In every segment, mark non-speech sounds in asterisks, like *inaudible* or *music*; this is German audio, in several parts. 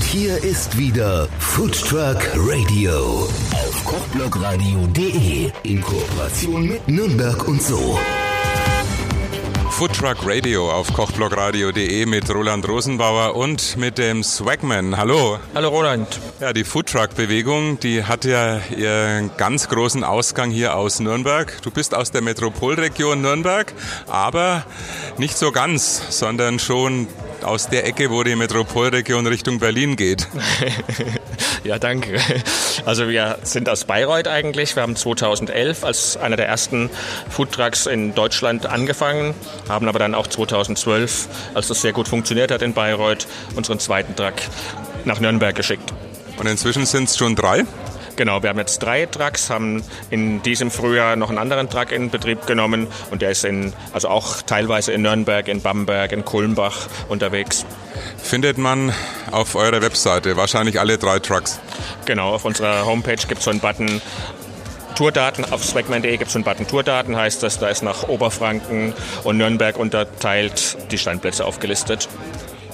Und hier ist wieder Food Truck Radio auf kochblogradio.de in Kooperation mit Nürnberg und so. Foodtruck Radio auf kochblogradio.de mit Roland Rosenbauer und mit dem Swagman. Hallo. Hallo Roland. Ja, die Foodtruck-Bewegung, die hat ja ihren ganz großen Ausgang hier aus Nürnberg. Du bist aus der Metropolregion Nürnberg, aber nicht so ganz, sondern schon aus der Ecke, wo die Metropolregion Richtung Berlin geht. *laughs* ja, danke. Also wir sind aus Bayreuth eigentlich. Wir haben 2011 als einer der ersten Foodtrucks in Deutschland angefangen, haben aber dann auch 2012, als das sehr gut funktioniert hat in Bayreuth, unseren zweiten Truck nach Nürnberg geschickt. Und inzwischen sind es schon drei? Genau, wir haben jetzt drei Trucks, haben in diesem Frühjahr noch einen anderen Truck in Betrieb genommen und der ist in, also auch teilweise in Nürnberg, in Bamberg, in Kulmbach unterwegs. Findet man auf eurer Webseite wahrscheinlich alle drei Trucks? Genau, auf unserer Homepage gibt es so einen Button Tourdaten. Auf swagman.de gibt es einen Button Tourdaten, heißt das, da ist nach Oberfranken und Nürnberg unterteilt die Standplätze aufgelistet.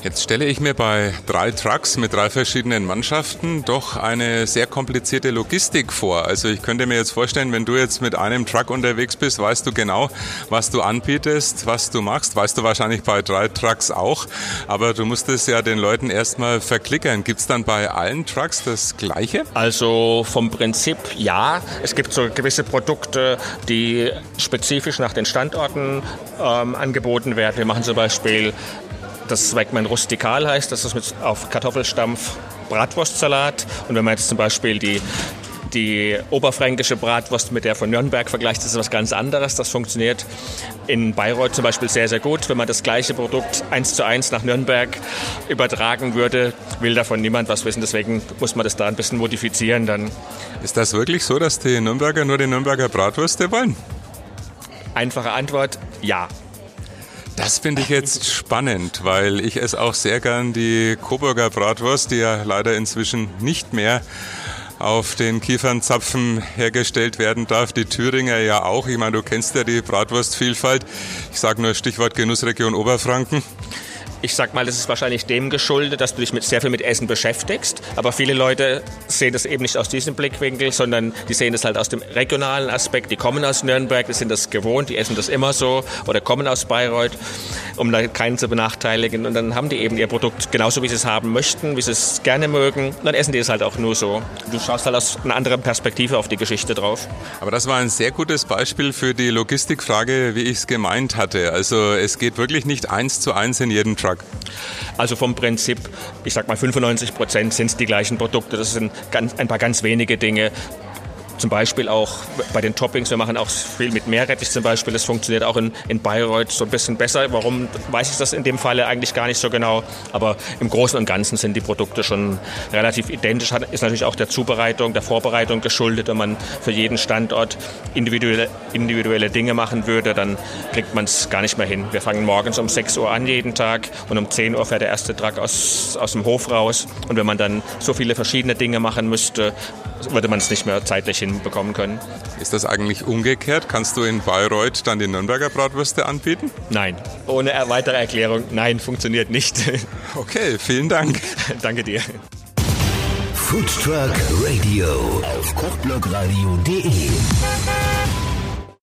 Jetzt stelle ich mir bei drei Trucks mit drei verschiedenen Mannschaften doch eine sehr komplizierte Logistik vor. Also ich könnte mir jetzt vorstellen, wenn du jetzt mit einem Truck unterwegs bist, weißt du genau, was du anbietest, was du machst. Weißt du wahrscheinlich bei drei Trucks auch. Aber du musst es ja den Leuten erstmal verklickern. Gibt es dann bei allen Trucks das Gleiche? Also vom Prinzip ja. Es gibt so gewisse Produkte, die spezifisch nach den Standorten ähm, angeboten werden. Wir machen zum Beispiel das Wegmann Rustikal heißt, das ist mit auf Kartoffelstampf Bratwurstsalat. Und wenn man jetzt zum Beispiel die die oberfränkische Bratwurst mit der von Nürnberg vergleicht, das ist was ganz anderes. Das funktioniert in Bayreuth zum Beispiel sehr, sehr gut. Wenn man das gleiche Produkt eins zu eins nach Nürnberg übertragen würde, will davon niemand was wissen. Deswegen muss man das da ein bisschen modifizieren dann. Ist das wirklich so, dass die Nürnberger nur die Nürnberger Bratwürste wollen? Einfache Antwort, ja. Das finde ich jetzt spannend, weil ich esse auch sehr gern die Coburger Bratwurst, die ja leider inzwischen nicht mehr auf den Kiefernzapfen hergestellt werden darf. Die Thüringer ja auch. Ich meine, du kennst ja die Bratwurstvielfalt. Ich sage nur Stichwort Genussregion Oberfranken. Ich sag mal, das ist wahrscheinlich dem geschuldet, dass du dich mit, sehr viel mit Essen beschäftigst. Aber viele Leute sehen das eben nicht aus diesem Blickwinkel, sondern die sehen das halt aus dem regionalen Aspekt. Die kommen aus Nürnberg, die sind das gewohnt, die essen das immer so oder kommen aus Bayreuth, um da keinen zu benachteiligen. Und dann haben die eben ihr Produkt genauso, wie sie es haben möchten, wie sie es gerne mögen. Und dann essen die es halt auch nur so. Du schaust halt aus einer anderen Perspektive auf die Geschichte drauf. Aber das war ein sehr gutes Beispiel für die Logistikfrage, wie ich es gemeint hatte. Also es geht wirklich nicht eins zu eins in jedem Truck. Also vom Prinzip, ich sag mal 95 Prozent sind es die gleichen Produkte. Das sind ganz, ein paar ganz wenige Dinge, zum Beispiel auch bei den Toppings, wir machen auch viel mit Meerrettich zum Beispiel. Das funktioniert auch in, in Bayreuth so ein bisschen besser. Warum weiß ich das in dem Falle eigentlich gar nicht so genau. Aber im Großen und Ganzen sind die Produkte schon relativ identisch. Ist natürlich auch der Zubereitung, der Vorbereitung geschuldet. Wenn man für jeden Standort individuelle, individuelle Dinge machen würde, dann kriegt man es gar nicht mehr hin. Wir fangen morgens um 6 Uhr an jeden Tag und um 10 Uhr fährt der erste Truck aus, aus dem Hof raus. Und wenn man dann so viele verschiedene Dinge machen müsste, würde man es nicht mehr zeitlich hinbekommen können. Ist das eigentlich umgekehrt? Kannst du in Bayreuth dann die Nürnberger Bratwürste anbieten? Nein. Ohne weitere Erklärung, nein, funktioniert nicht. *laughs* Okay, vielen Dank. *laughs* Danke dir. Food Truck Radio auf kochblogradio.de